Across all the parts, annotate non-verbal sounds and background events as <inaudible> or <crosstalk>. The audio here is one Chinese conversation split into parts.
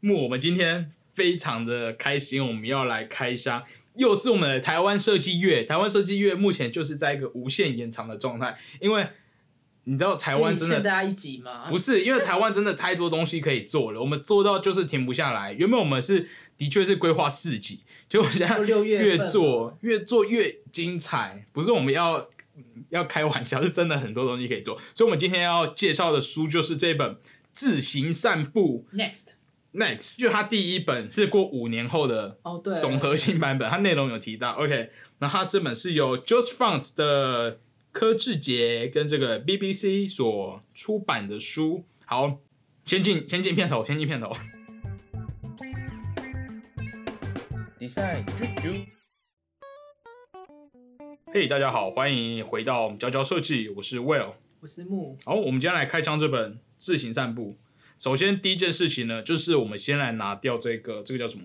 木，我们今天非常的开心，我们要来开箱，又是我们的台湾设计月。台湾设计月目前就是在一个无限延长的状态，因为你知道台湾真的大家一集吗？不是，因为台湾真的太多东西可以做了，我们做到就是停不下来。原本我们是的确是规划四集，就现在越做越做越精彩。不是我们要要开玩笑，是真的很多东西可以做。所以，我们今天要介绍的书就是这本《自行散步》。Next。Next，就它第一本是过五年后的哦，对，总核心版本，它内容有提到。OK，那它这本是由 Joseph Font 的柯志杰跟这个 BBC 所出版的书。好，先进先进片头，先进片头。Design 啾啾。嘿，大家好，欢迎回到我们娇娇设计，我是 Will，我是木。好，我们今天来开箱这本自行散步。首先，第一件事情呢，就是我们先来拿掉这个，这个叫什么？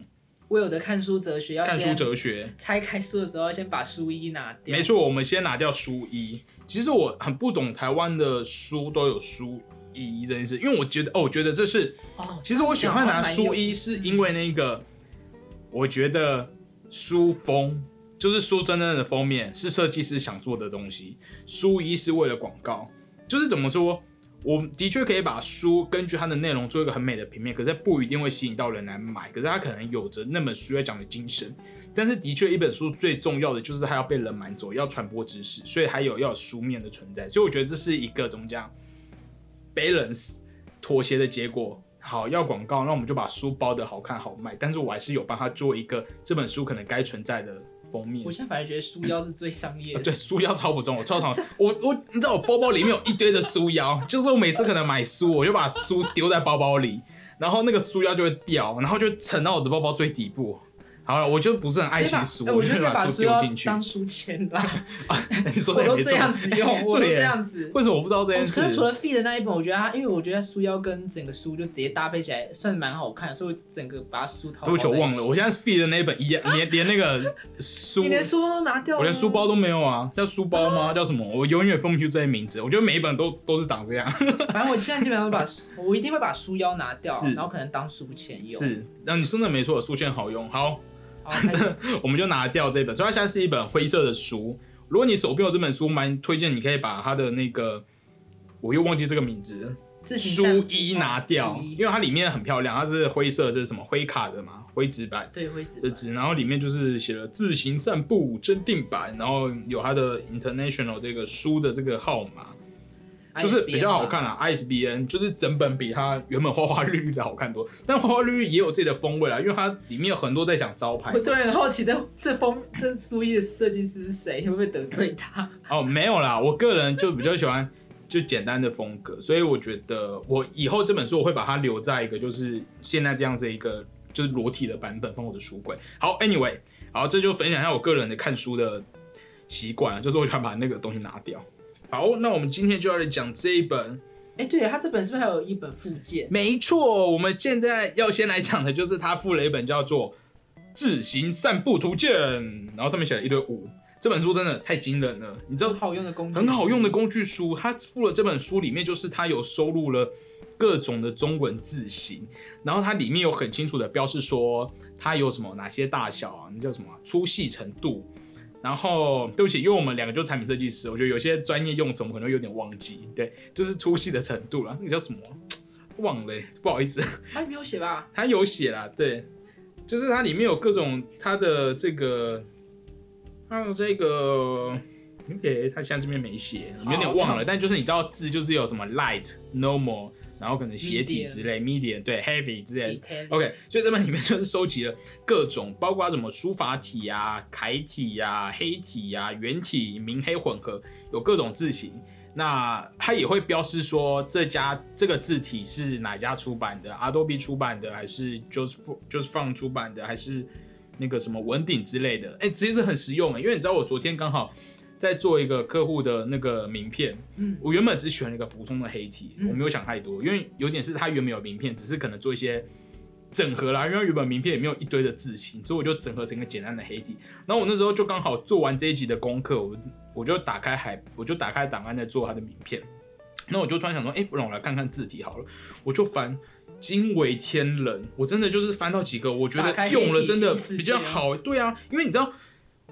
我有的看书哲学要看书哲学。拆开书的时候，要先把书衣拿掉。没错，我们先拿掉书衣。其实我很不懂台湾的书都有书衣这件事，因为我觉得，哦，我觉得这是，哦，其实我喜欢拿书衣，是因为那个，我觉得书封就是书真正的封面是设计师想做的东西，书衣是为了广告，就是怎么说？我的确可以把书根据它的内容做一个很美的平面，可是它不一定会吸引到人来买。可是它可能有着那本书要讲的精神。但是的确，一本书最重要的就是它要被人买走，要传播知识，所以还有要有书面的存在。所以我觉得这是一个怎么讲，balance 妥协的结果。好，要广告，那我们就把书包的好看好卖。但是我还是有帮他做一个这本书可能该存在的。封面，我现在反而觉得书腰是最商业的。<laughs> 对，书腰超不重，我超常。我我，你知道我包包里面有一堆的书腰，就是我每次可能买书，我就把书丢在包包里，然后那个书腰就会掉，然后就沉到我的包包最底部。好了，我就不是很爱惜书，我就把书丢进去当书签啦。<laughs> 啊，你说我都这样子用，<laughs> 我都这样子。为什么我不知道这件事？可是除了 Feed 的那一本，我觉得它，因为我觉得书腰跟整个书就直接搭配起来，算是蛮好看，所以整个把书套。对不起，我忘了，我现在 Feed 的那一本一样，连连那个书，<laughs> 你连书包都拿掉，我连书包都没有啊，叫书包吗？叫什么？我永远分不出这些名字。我觉得每一本都都是长这样。反正我现在基本上都把，我一定会把书腰拿掉，然后可能当书签用。是，那你说的没错，书签好用。好。反正 <laughs> 我们就拿掉这本，所以它现在是一本灰色的书。如果你手边有这本书，蛮推荐你可以把它的那个，我又忘记这个名字，书衣拿掉，因为它里面很漂亮，它是灰色，这是什么灰卡的嘛，灰纸板，对，灰纸的纸，然后里面就是写了自行散步真定版，然后有它的 international 这个书的这个号码。就是比较好看啊，ISBN 就是整本比它原本花花绿绿的好看多，但花花绿绿也有自己的风味啦，因为它里面有很多在讲招牌。对，很好奇这这封这书衣的设计师是谁，会不会得罪他？<laughs> 哦，没有啦，我个人就比较喜欢就简单的风格，所以我觉得我以后这本书我会把它留在一个就是现在这样子一个就是裸体的版本放我的书柜。好，Anyway，好，这就分享一下我个人的看书的习惯啊，就是我喜欢把那个东西拿掉。好，那我们今天就要来讲这一本。哎，对，他这本是不是还有一本附件？没错，我们现在要先来讲的就是他附了一本叫做《自行散步图鉴》，然后上面写了一堆五。这本书真的太惊人了，你知道？好用的工具，很好用的工具书。他附了这本书里面，就是他有收录了各种的中文字形，然后它里面有很清楚的标示说它有什么哪些大小啊，那叫什么粗细程度。然后，对不起，因为我们两个就是产品设计师，我觉得有些专业用词我们可能有点忘记。对，就是粗细的程度了，那个叫什么？忘了，不好意思。他没有写吧？他有写啦，对，就是它里面有各种它的这个，还有这个，OK，它现在这边没写，有点忘了。但就是你知道字就是有什么 light、normal。然后可能斜体之类，medium 对，heavy 之类，OK，所以这本里面就是收集了各种，包括什么书法体呀、<laughs> 楷体呀、黑体呀、圆体、明黑混合，有各种字型。那它也会标示说这家这个字体是哪家出版的，Adobe 出版的，还是 Joseph Joseph 放出版的，还是那个什么文鼎之类的。哎，其实这很实用啊，因为你知道我昨天刚好。在做一个客户的那个名片，嗯，我原本只选了一个普通的黑体，我没有想太多，因为有点是他原本有名片，只是可能做一些整合啦，因为原本名片也没有一堆的字型，所以我就整合成一个简单的黑体。然后我那时候就刚好做完这一集的功课，我我就打开海，我就打开档案在做他的名片。那我就突然想说，哎，不然我来看看字体好了，我就翻惊为天人。我真的就是翻到几个，我觉得用了真的比较好。对啊，因为你知道，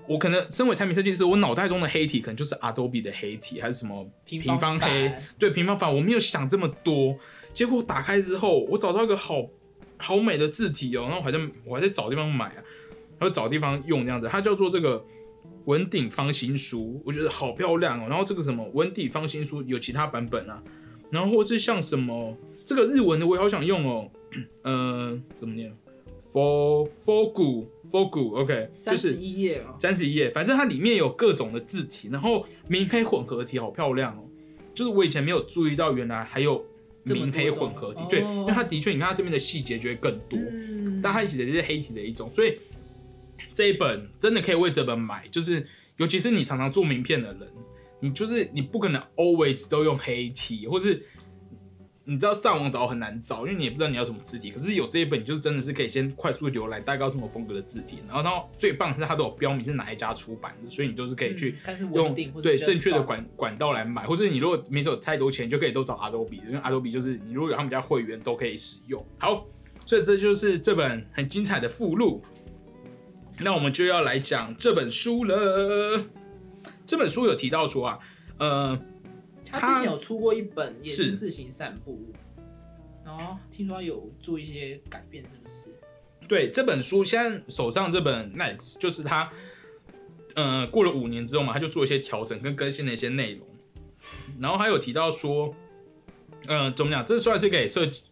我可能身为产品设计师，我脑袋中的黑体可能就是 Adobe 的黑体，还是什么平平方黑版，对平方法，我没有想这么多。结果打开之后，我找到一个好好美的字体哦，然后我还在我还在找地方买啊，然后找地方用这样子，它叫做这个文鼎方心书，我觉得好漂亮哦。然后这个什么文鼎方心书有其他版本啊，然后或是像什么这个日文的我也好想用哦，<clears throat> 呃，怎么念？for for gu for gu OK，就三十是一页哦，三十一页，反正它里面有各种的字体，然后明黑混合体好漂亮哦。就是我以前没有注意到，原来还有明黑混合体，对，因为它的确，你看它这边的细节就会更多。嗯，但它其实也是黑体的一种，所以这一本真的可以为这本买，就是尤其是你常常做名片的人，你就是你不可能 always 都用黑体，或是你知道上网找很难找，因为你也不知道你要什么字体。可是有这一本，你就是真的是可以先快速浏览大概什么风格的字体，然后它最棒的是它都有标明是哪一家出版的，所以你就是可以去用对正确的管管道来买，或者你如果没有太多钱，就可以都找 Adobe，因为 Adobe 就是你如果有他们家会员都可以使用。好，所以这就是这本很精彩的附录。那我们就要来讲这本书了。这本书有提到说啊，呃，他之前有出过一本也是是自行散步，然后听说有做一些改变，是不是？对这本书，现在手上这本 Next 就是他，呃，过了五年之后嘛，他就做一些调整跟更新的一些内容，然后还有提到说，呃，怎么讲？这算是给设计，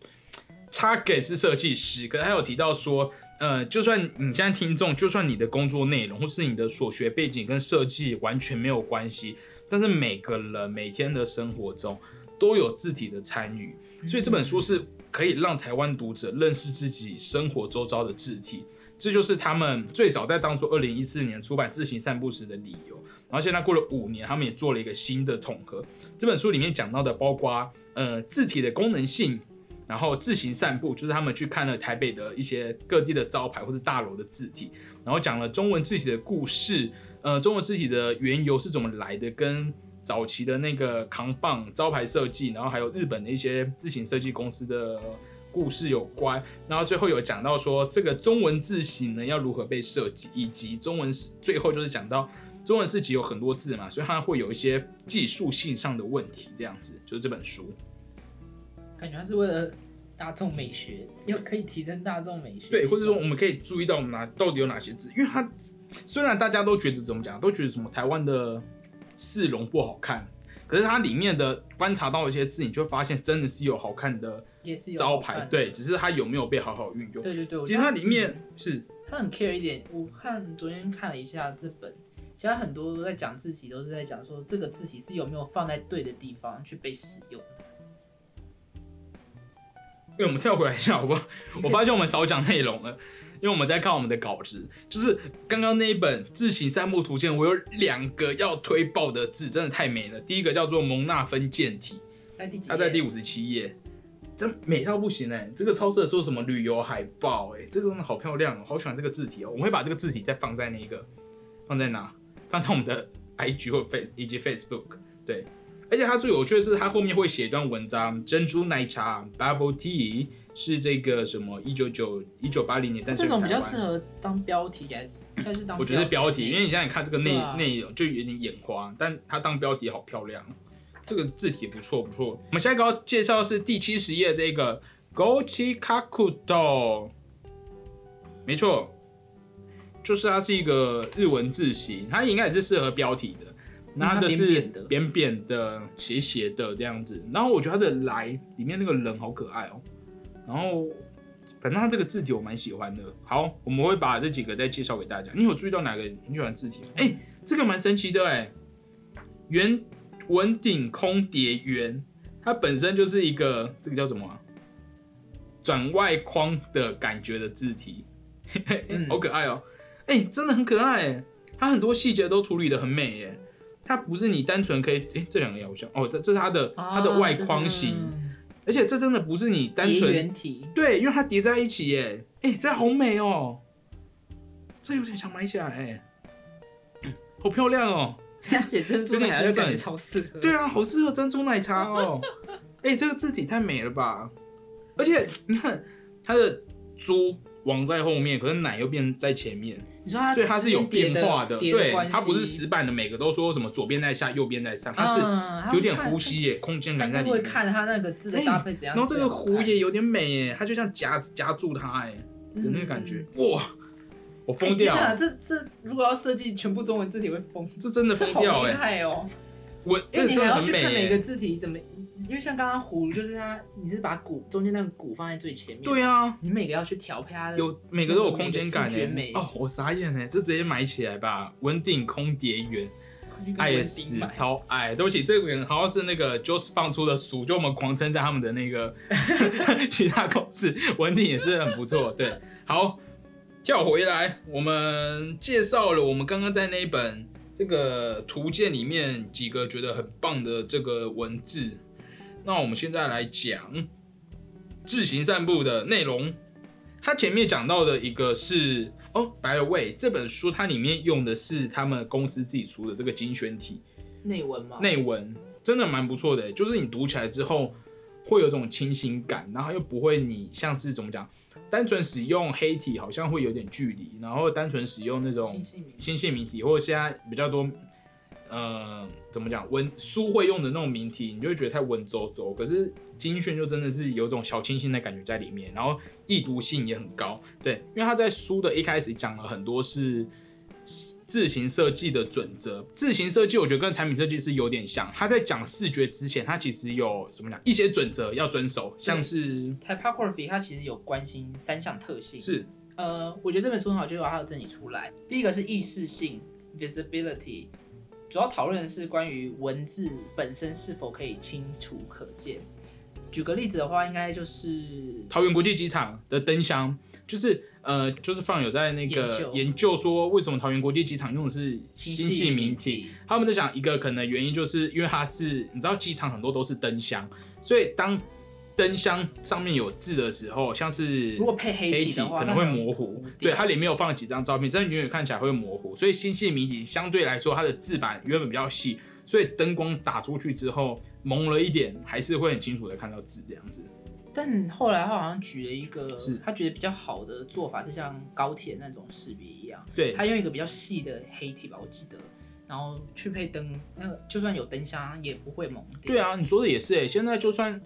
他给是设计师，可是他有提到说，呃，就算你现在听众，就算你的工作内容或是你的所学背景跟设计完全没有关系，但是每个人每天的生活中都有字体的参与，所以这本书是可以让台湾读者认识自己生活周遭的字体，这就是他们最早在当初二零一四年出版《自行散步》时的理由。然后现在过了五年，他们也做了一个新的统合。这本书里面讲到的包括呃字体的功能性，然后自行散步，就是他们去看了台北的一些各地的招牌或是大楼的字体，然后讲了中文字体的故事，呃，中国字体的缘由是怎么来的，跟早期的那个扛棒招牌设计，然后还有日本的一些字形设计公司的故事有关，然后最后有讲到说这个中文字形呢要如何被设计，以及中文最后就是讲到中文字体有很多字嘛，所以它会有一些技术性上的问题，这样子就是这本书。感觉它是为了大众美学，要可以提升大众美学。对，或者说我们可以注意到我们哪到底有哪些字，因为它虽然大家都觉得怎么讲，都觉得什么台湾的市容不好看，可是它里面的观察到一些字，你就会发现真的是有好看的也是有招，牌对，只是它有没有被好好运用。对对对，其实它里面是它很 care 一点，我看昨天看了一下这本，其实他很多都在讲字体，都是在讲说这个字体是有没有放在对的地方去被使用。因为我们跳回来一下，好不好？我发现我们少讲内容了，因为我们在看我们的稿子。就是刚刚那一本字形散步图鉴，我有两个要推爆的字，真的太美了。第一个叫做蒙纳分健体，在第几？它在第五十七页，真美到不行哎、这个超适合做什么旅游海报哎、这个真的好漂亮哦，好喜欢这个字体哦。我们会把这个字体再放在那个，放在哪？放在我们的 IG 或 Face 以及 Facebook。对，而且它最有趣的是，它后面会写一段文章：珍珠奶茶 Bubble Tea 是这个什么一九九一九八零年诞生这种比较适合当标题还是还是当？我觉得是标题，因为你现在看这个内内容就有点眼花，但它当标题好漂亮，这个字体不错不错。我们下一个要介绍的是第七十页这个 Gochi Kakuto，没错，就是它是一个日文字形，它应该也是适合标题的。然后它的是嗯它扁扁的扁扁的、斜斜的这样子。然后我觉得它的来里面那个人好可爱哦。然后反正它这个字体我蛮喜欢的。好，我们会把这几个再介绍给大家。你有注意到哪个？你喜欢字体吗？哎、这个蛮神奇的哎，圆文顶空叠圆，它本身就是一个这个叫什么啊、转外框的感觉的字体，嗯。<laughs> 好可爱哦、哎、真的很可爱哎，它很多细节都处理的很美哎。它不是你单纯可以哎、这两个也好像哦，这这是它的它的外框型，而且这真的不是你单叠纯对，因为它叠在一起耶，哎、这好美哦，这有点想买起来哎，<clears throat> 好漂亮哦。而且珍珠奶茶感觉超适合。对啊，好适合珍珠奶茶哦。哎、这个字体太美了吧！而且你看它的猪王在后面，可是奶又变在前面，你说它所以它是有变化的，对，它不是死板的，每个都说什么左边在下，右边在上，它嗯是有点呼吸耶，空间感在里面。会看它那个字的搭配怎样，然后这个壶也有点美耶，它就像夹夹住它哎，有那个感觉，哇！我疯掉！这这如果要设计全部中文字体会疯，这真的疯掉哎！厉害哦！我因为你还要去看每个字体怎么，因为像刚刚葫芦就是它，你是把鼓中间那个鼓放在最前面，对啊，你每个要去调配它的，有每个都有空间感哎！哦，我傻眼哎，这直接买起来吧！文鼎空蝶园，爱死超爱，对不起，这个人好像是那个 Joss 放出的书，就我们狂称赞他们的那个 <laughs> <laughs> 其他公司，文鼎也是很不错，对，好。跳回来，我们介绍了我们刚刚在那一本这个图鉴里面几个觉得很棒的这个文字。那我们现在来讲自行散步的内容。它前面讲到的一个是哦，By the way，这本书它里面用的是他们公司自己出的这个精选体内文吗？内文真的蛮不错的，就是你读起来之后会有种清新感，然后又不会你像是怎么讲。单纯使用黑体好像会有点距离，然后单纯使用那种新姓名体，或者现在比较多，呃，怎么讲文书会用的那种名题，你就会觉得太文绉绉。可是精选就真的是有种小清新的感觉在里面，然后易读性也很高。对，因为他在书的一开始讲了很多是。自行设计的准则，自行设计我觉得跟产品设计是有点像。他在讲视觉之前，他其实有怎么讲一些准则要遵守，像是 typography，他其实有关心三项特性。是，呃，我觉得这本书很好，就有它的整理出来。第一个是意识性 visibility，主要讨论的是关于文字本身是否可以清楚可见。举个例子的话，应该就是桃园国际机场的灯箱，就是。呃，就是放有在那个研究说，为什么桃园国际机场用的是新系名体？他们在想一个可能原因，就是因为它是你知道机场很多都是灯箱，所以当灯箱上面有字的时候，像是如果配黑体可能会模糊。对，它里面有放了几张照片，真的远远看起来会模糊。所以星系迷底相对来说，它的字板原本比较细，所以灯光打出去之后蒙了一点，还是会很清楚的看到字这样子。但后来他好像举了一个，他觉得比较好的做法是像高铁那种识别一样，对，他用一个比较细的黑体吧，我记得，然后去配灯，那就算有灯箱也不会蒙掉。对啊，你说的也是哎，现在就算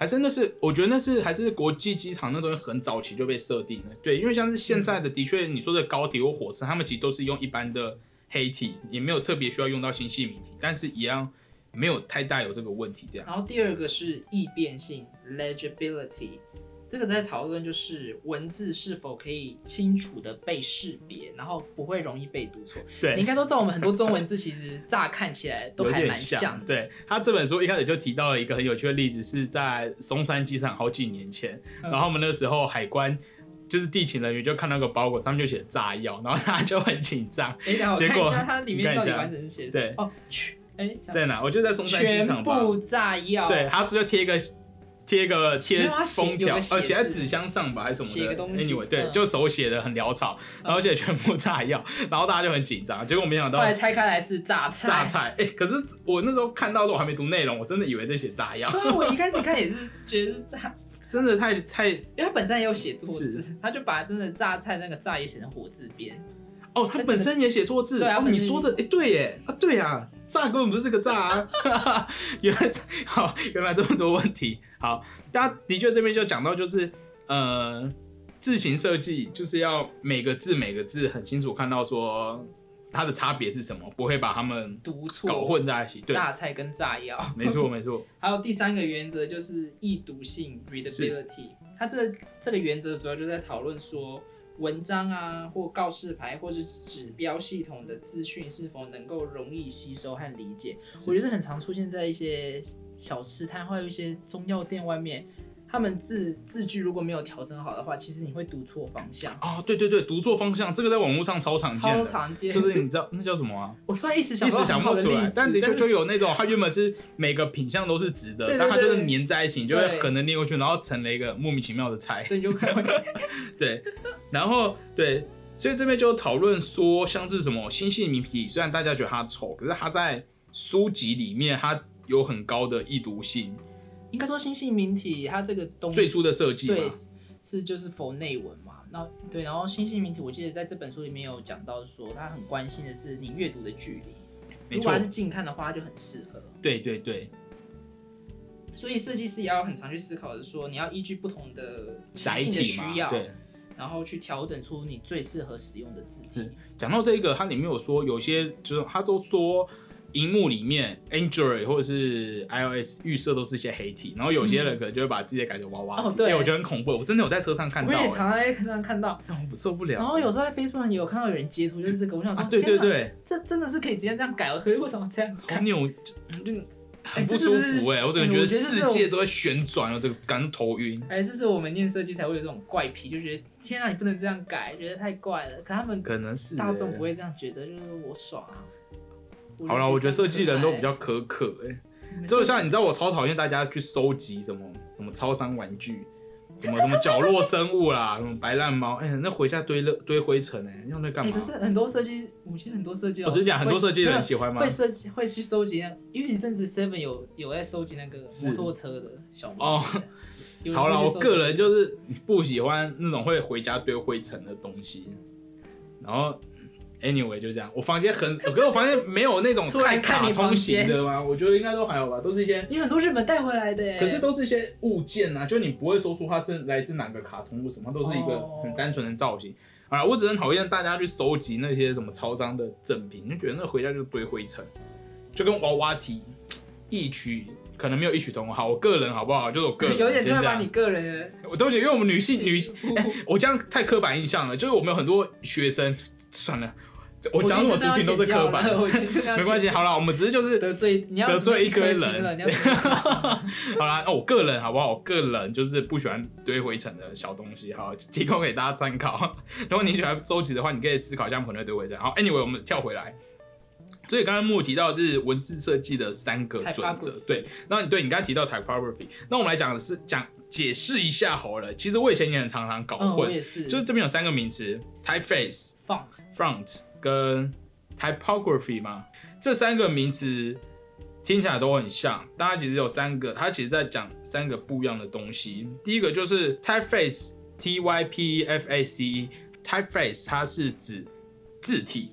还是那是，我觉得那是还是国际机场那东西很早期就被设定了，对，因为像是现在的，的确你说的高铁或火车，他们其实都是用一般的黑体，也没有特别需要用到星系名体，但是一样。没有太大有这个问题，这样。然后第二个是易变性 （legibility），这个在讨论就是文字是否可以清楚的被识别，然后不会容易被读错。对，你应该都知道，我们很多中文字其实乍看起来都还蛮像。对他这本书一开始就提到了一个很有趣的例子，是在松山机场好几年前，然后我们那时候海关就是地勤人员就看到个包裹，上面就写炸药，然后他就很紧张。哎，等我看一下它里面到底完整是写对哦去哎。在哪？我就在松山机场吧。全部炸药。对，他直接贴一个贴一个贴封条，呃，写在纸箱上吧，还是什么的？写个东西。Anyway，对，就手写的很潦草，然后写全部炸药，然后大家就很紧张。结果没想到，后来拆开来是榨菜。榨菜，哎，可是我那时候看到的时候我还没读内容，我真的以为在写炸药。对，我一开始看也是 <laughs> 觉得是炸，真的太太，因为他本身也有写错字，他就把真的榨菜那个炸也写成火字边。哦，他本身也写错字。对啊，你说的，哎，对耶，啊，对啊，炸根本不是这个炸啊，<laughs> 原来好，原来这么多问题。好，大家的确这边就讲到，就是呃，字形设计就是要每个字每个字很清楚看到说它的差别是什么，不会把它们读错、搞混在一起。榨菜跟炸药，没错没错。<laughs> 还有第三个原则就是易读性 （readability），它这这个原则主要就在讨论说。文章啊，或告示牌，或是指标系统的资讯是否能够容易吸收和理解？我觉得很常出现在一些小吃摊，或有一些中药店外面。他们字字句如果没有调整好的话，其实你会读错方向啊！对对对，读错方向，这个在网络上超常见，超常见。就是你知道那叫什么啊？我突然一时想一时想不出来，但的确就有那种，它原本是每个品相都是直的，但它就是粘在一起，就会可能捏过去，然后成了一个莫名其妙的菜。<laughs> 对，就看对，然后对，所以这边就讨论说，像是什么新系名体，虽然大家觉得它丑，可是它在书籍里面它有很高的易读性。应该说新细明体它这个东最初的设计对，是就是否内文嘛。那对，然后新细明体，我记得在这本书里面有讲到说，他很关心的是你阅读的距离。如果它，是近看的话，它就很适合。对对对，所以设计师也要很常去思考的是说，你要依据不同的情载境的体，需要，对。然后去调整出你最适合使用的字体。讲到这个，它里面有说有些就是它都说。荧幕里面，Android 或者是 iOS 预设都是一些黑体，然后有些人可能就会把字节改成娃娃，哦对哎我觉得很恐怖。我真的有在车上看到、我也哎常常在上看到，受不了。然后有时候在 Facebook 上也有看到有人截图，就是这个，我想说，啊，对对，对，这真的是可以直接这样改了，可是为什么这样好改？扭，就就很不舒服哎、我整个哎觉得世界都在旋转了，这个感觉头晕。哎，这是我们念设计才会有这种怪癖，就觉得天啊，你不能这样改，觉得太怪了。可他们可能是、大众不会。这样觉得，就是我爽啊。好了，我觉得设计人都比较，较苛刻哎、就像你知道，我超讨厌大家去收集什么什么超商玩具，什么什么角落生物啦，<laughs> 什么白烂猫，哎、那回家堆了堆灰尘哎、用那干哎，嘛？可是很多设计，我觉得很多设计我只是讲很多会设计人喜欢吗会？设计会去收集那，因为一阵子 Seven 有有在收集那个摩托车的小哦模型 <laughs> 有人好了，我个人就是不喜欢那种会回家堆灰尘的东西。然后，anyway 就这样，我房间很，可是我房间没有那种突然太卡看你房通型间的吗？我觉得应该都还好吧，都是一些，你很多日本带回来的耶，可是都是一些物件啊，就你不会说出它是来自哪个卡通或什么，都是一个哦很单纯的造型。啊，我只能讨厌大家去收集那些什么超商的赠品，就觉得那回家就堆灰尘，就跟娃娃体异曲可能没有异曲同工。好，我个人好不好？就是我个人有点突先这样然把你个人的，我都觉得，因为我们女性 <laughs> 女性哎我这样太刻板印象了，就是我们有很多学生，算了，我讲什么作品都是刻板的，没没关系。好了，我们只是就是得罪你要得罪一堆人 <laughs> 好啦，哦我个人好不好？我个人就是不喜欢堆灰尘的小东西，好，提供给大家参考。如果你喜欢收集的话，你可以思考一下可能会堆灰尘。好，anyway，我们跳回来。所以刚刚木提到的是文字设计的三个准则对。那你对你刚才提到 typography，那我们来讲的是讲解释一下好了。其实我以前也很常常搞嗯，我混，也是，就是这边有三个名词：typeface、font，front 跟 typography 嘛，这三个名词听起来都很像，但它其实有三个，它其实在讲三个不一样的东西。第一个就是 typeface，T Y P E F A C E，typeface 它是指字体，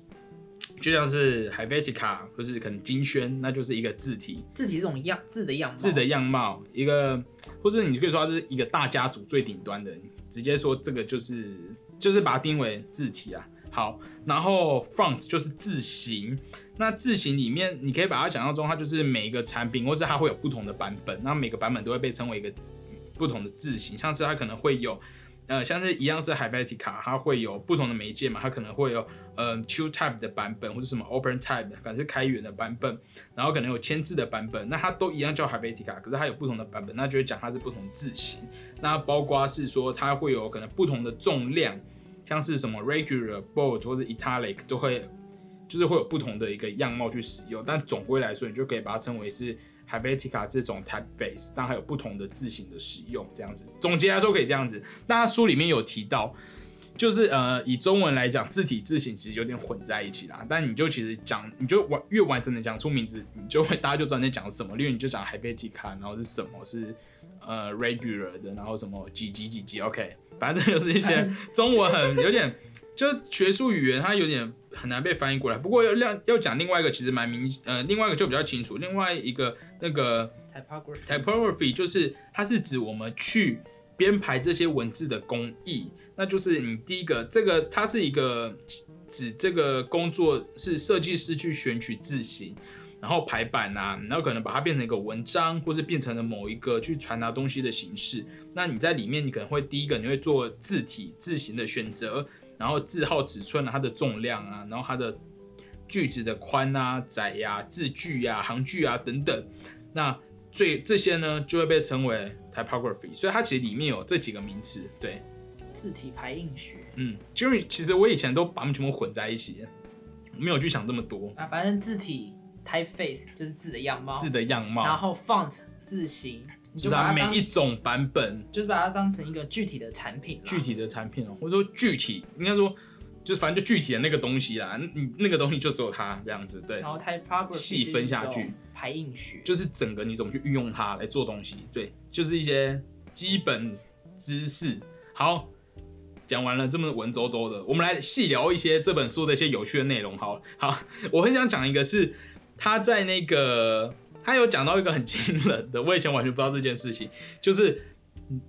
就像是 Helvetica 或是可能金萱，那就是一个字体。字体这种样字的样貌，字的样貌，一个，或者你可以说它是一个大家族最顶端的，直接说这个就是就是把它定为字体啊。好，然后 font 就是字形，那字形里面你可以把它想象中，它就是每一个产品，或是它会有不同的版本，那每个版本都会被称为一个字不同的字形，像是它可能会有。呃，像是一样是 Helvetica，它会有不同的媒介嘛，它可能会有呃 Q Type 的版本，或者什么 Open Type，可能是开源的版本，然后可能有签字的版本，那它都一样叫 Helvetica，可是它有不同的版本，那就会讲它是不同字型。那包括是说它会有可能不同的重量，像是什么 Regular、Bold 或是 Italic 都会，就是会有不同的一个样貌去使用。但总归来说，你就可以把它称为是 Helvetica 这种 typeface，但还有不同的字型的使用，这样子。总结来说可以这样子。那书里面有提到。就是呃，以中文来讲，字体字形其实有点混在一起啦。但你就其实讲，你就完越完整的讲出名字，你就会大家就知道你在讲什么。例如你就讲 Helvetica，然后是什么是呃 regular 的，然后什么几级几级，OK，反正这就是一些中文很有点就学术语言，它有点很难被翻译过来。不过要要要讲另外一个，其实蛮明呃，另外一个就比较清楚。另外一个那个 typography，typography 就是它是指我们去编排这些文字的工艺，那就是你第一个这个它是一个指这个工作是设计师去选取字形。然后排版啊，然后可能把它变成一个文章，或是变成了某一个去传达东西的形式。那你在里面，你可能会第一个你会做字体字形的选择，然后字号尺寸啊，它的重量啊，然后它的句子的宽啊、窄呀、字句呀、行距啊等等。那最这些呢，就会被称为 typography。所以它其实里面有这几个名词。对，字体排印学嗯，因为其实我以前都把它们全部混在一起，没有去想这么多啊，反正字体 typeface 就是字的样貌，字的样貌，然后 font 字形，你就是把每一种版本。就是把它当成一个具体的产品，具体的产品哦，或者说具体，应该说就是反正就具体的那个东西啦，你那个东西就只有它这样子，对，然后 typography 细分下去排印学，就是整个你怎么去运用它来做东西，对，就是一些基本知识。好，讲完了这么文绉绉的，我们来细聊一些这本书的一些有趣的内容。好，好，<laughs> 我很想讲一个是他在那个他有讲到一个很惊人的，我以前完全不知道这件事情，就是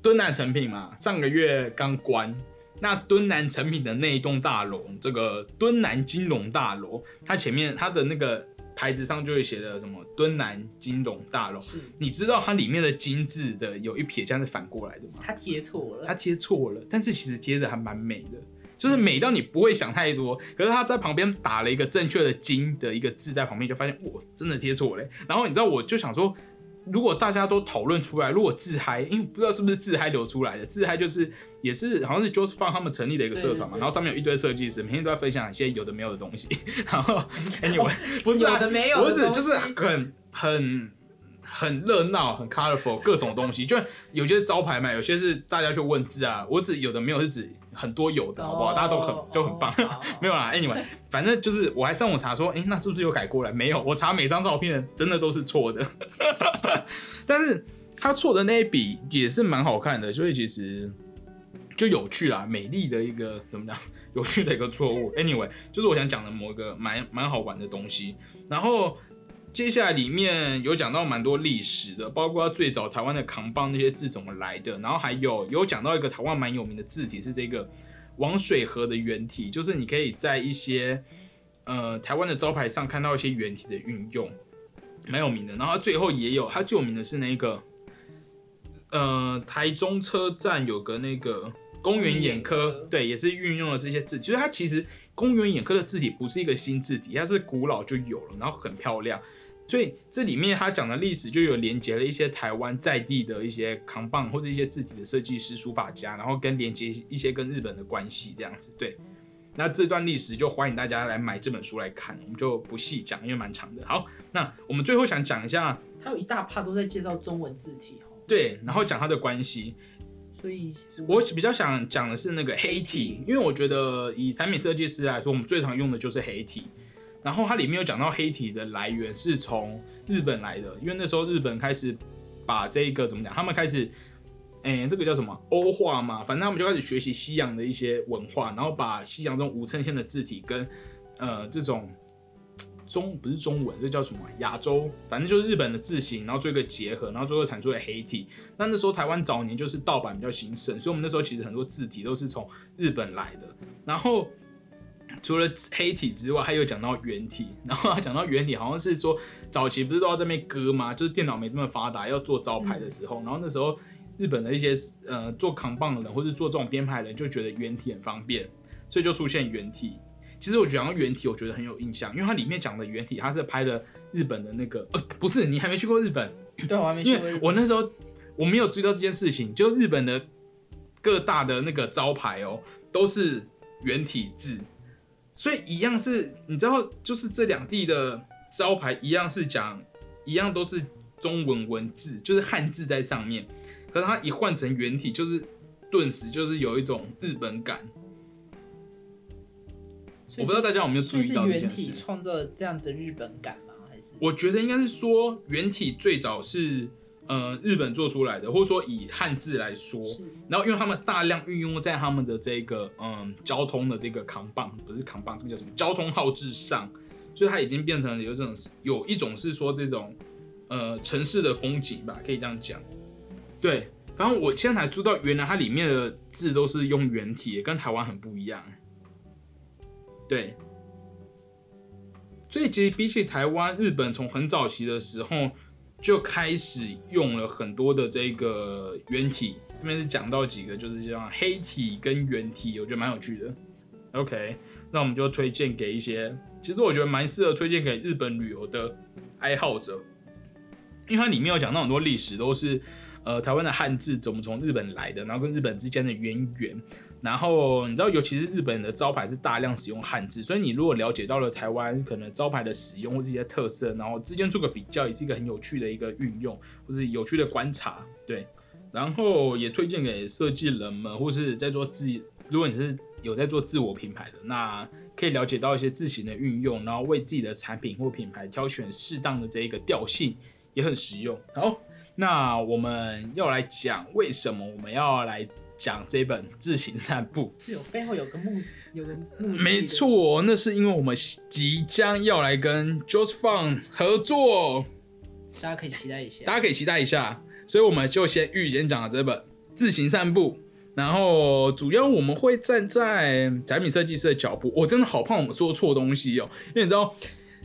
敦南成品嘛，上个月刚关。那敦南成品的那一栋大楼，这个敦南金融大楼，它前面它的那个牌子上就会写的什么敦南金融大楼。是你知道它里面的金字的有一撇这样是反过来的吗？它贴错了，它贴错了，但是其实贴的还蛮美的，就是美到你不会想太多。可是他在旁边打了一个正确的“金”的一个字在旁边，就发现我真的贴错了欸。然后你知道，我就想说，如果大家都讨论出来，如果自嗨，因为不知道是不是自嗨流出来的，自嗨就是也是好像是 Joseph 放他们成立的一个社团嘛，然后上面有一堆设计师，每天都在分享一些有的没有的东西。然后 <laughs> anyway，不是、啊、有的没有的我只就是很很很热闹，很 colorful，各种东西，就有些招牌嘛，有些是大家去问字啊，我指有的没有是指很多有的，好不好？大家都很都很棒。哦 <laughs> 没有啦，anyway，反正就是我还上网查说，哎、那是不是有改过来？没有，我查每张照片真的都是错的。<laughs> 但是他错的那一笔也是蛮好看的，所以其实就有趣啦，美丽的一个怎么讲，有趣的一个错误。Anyway，就是我想讲的某一个蛮蛮好玩的东西。然后接下来里面有讲到蛮多历史的，包括最早台湾的扛棒那些字怎么来的，然后还有有讲到一个台湾蛮有名的字体是这个王水河的圆体，就是你可以在一些呃台湾的招牌上看到一些圆体的运用，蛮有名的。然后最后也有，它最有名的是那个呃台中车站有个那个公园眼科公园眼科，对，也是运用了这些字。其实它其实公园眼科的字体不是一个新字体，它是古老就有了，然后很漂亮。所以这里面他讲的历史就有连接了一些台湾在地的一些扛棒或者一些字体的设计师、书法家，然后跟连接一些跟日本的关系这样子。对，那这段历史就欢迎大家来买这本书来看，我们就不细讲，因为蛮长的。好，那我们最后想讲一下，它有一大趴都在介绍中文字体哦，对，然后讲它的关系。所以我比较想讲的是那个黑体，因为我觉得以产品设计师来说，我们最常用的就是黑体。然后它里面有讲到黑体的来源是从日本来的，因为那时候日本开始把这个怎么讲，他们开始，哎，这个叫什么欧化嘛，反正他们就开始学习西洋的一些文化，然后把西洋这种无衬线的字体跟呃这种中不是中文，这叫什么亚洲，反正就是日本的字形，然后做一个结合，然后最后产出了黑体。那那时候台湾早年就是盗版比较兴盛，所以我们那时候其实很多字体都是从日本来的。然后除了黑体之外，还有讲到圆体，然后他讲到圆体，好像是说早期不是都要在那边割吗？就是电脑没这么发达，要做招牌的时候，然后那时候日本的一些呃做扛棒的人或者做这种编排的人就觉得圆体很方便，所以就出现圆体。其实我讲到原体，我觉得很有印象，因为它里面讲的原体，它是拍了日本的那个呃，不是你还没去过日本，对我还没去过我那时候我没有注意到这件事情，就日本的各大的那个招牌哦，都是原体字，所以一样是，你知道，就是这两地的招牌一样是讲，一样都是中文文字，就是汉字在上面，可是它一换成原体，就是顿时就是有一种日本感。我不知道大家有没有注意到这原体件事。创造了这样子日本感吗？还是我觉得应该是说原体最早是呃日本做出来的，或者说以汉字来说，然后因为他们大量运用在他们的这个嗯交通的这个扛棒，不是扛棒，这个叫什么交通号志上，所以它已经变成了有这种有一种是说这种呃城市的风景吧，可以这样讲。对，反正我现在才知道，原来它里面的字都是用原体，跟台湾很不一样。对，所以其实比起台湾，日本从很早期的时候就开始用了很多的这个圆体。这边是讲到几个，就是像黑体跟圆体，我觉得蛮有趣的。OK，那我们就推荐给一些，其实我觉得蛮适合推荐给日本旅游的爱好者，因为它里面有讲到很多历史，都是呃台湾的汉字怎么从日本来的，然后跟日本之间的渊源。然后你知道，尤其是日本的招牌是大量使用汉字，所以你如果了解到了台湾可能招牌的使用或这些特色，然后之间做个比较，也是一个很有趣的一个运用，或是有趣的观察。对，然后也推荐给设计人们，或是在做自，如果你是有在做自我品牌的，那可以了解到一些字形的运用，然后为自己的产品或品牌挑选适当的这一个调性，也很实用。好，那我们要来讲为什么我们要来讲这本自行散步。是有背后有个目有个目的的，没错，那是因为我们即将要来跟 Just Fun 合作，大家可以期待一下。大家可以期待一下。所以我们就先预先讲了这本自行散步，然后主要我们会站在产品设计师的脚步。我真的好怕我们说错东西哦，因为你知道，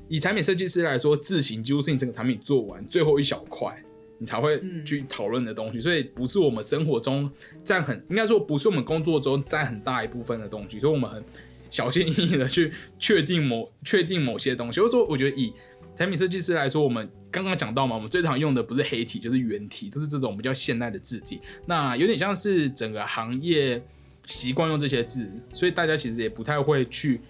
以产品设计师来说，自行几乎是你整个产品做完最后一小块，你才会去讨论的东西。所以不是我们生活中占很，应该说不是我们工作中占很大一部分的东西。所以我们很小心翼翼的去确定某确定某些东西。或者说，我觉得以产品设计师来说，我们刚刚讲到嘛，我们最常用的不是黑体就是圆体，就是这种比较现代的字体。那有点像是整个行业习惯用这些字，所以大家其实也不太会去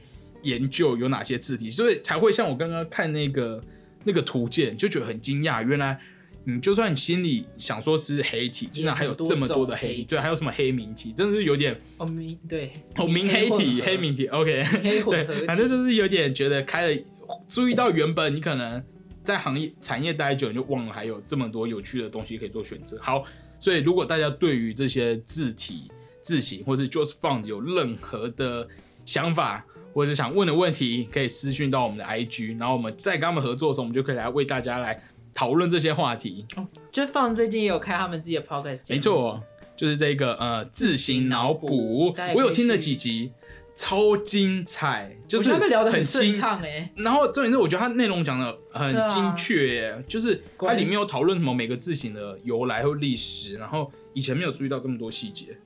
研究有哪些字体，所以才会像我刚刚看那个那个图鉴，就觉得很惊讶，原来你就算你心里想说是黑体，竟然还有这么多的黑体，对，还有什么黑名体，真的是有点哦明对哦明黑体黑名体，OK，对，反正就是有点觉得开了。注意到原本你可能在行业产业待久，你就忘了还有这么多有趣的东西可以做选择。好，所以如果大家对于这些字体、字形或是 Just Font 有任何的想法，或者是想问的问题，可以私讯到我们的 IG，然后我们再跟他们合作的时候，我们就可以来为大家来讨论这些话题。哦，Just Font 最近也有开他们自己的 Podcast，没错，就是这个呃自行脑补，我有听了几集。超精彩，就是他们聊得很顺畅哎。然后重点是，我觉得他内容讲的很精确，就是它里面有讨论什么每个字形的由来或历史，然后以前没有注意到这么多细节。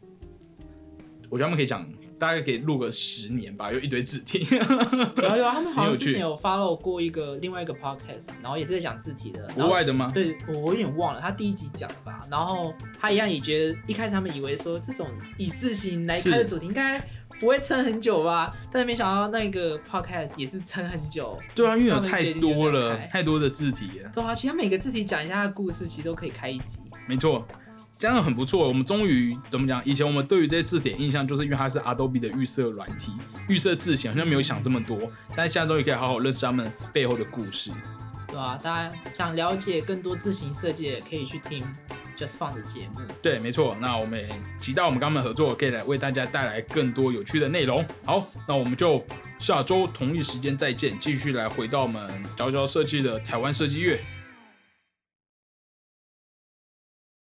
我觉得他们可以讲，大概可以录个十年吧，有一堆字体。<laughs> 有有，他们好像之前有 <laughs> follow 过一个另外一个 podcast，然后也是在讲字体的。国外的吗？对，我我有点忘了，他第一集讲吧。然后他一样也觉得，一开始他们以为说这种以字形来开的主题应该。不会撑很久吧？但是没想到那个 podcast 也是撑很久。对啊，因为有太多了，太多的字体了。对啊，其实每个字体讲一下的故事，其实都可以开一集。没错，这样很不错。我们终于怎么讲？以前我们对于这些字典印象，就是因为它是 Adobe 的预设软体、预设字型，好像没有想这么多。但是现在终于可以好好认识他们背后的故事。对啊，大家想了解更多字型设计，可以去听。Just Fun 的节目，对，没错。那我们也期待我们跟他们合作，可以来为大家带来更多有趣的内容。好，那我们就下周同一时间再见，继续来回到我们佼佼设计的台湾设计月。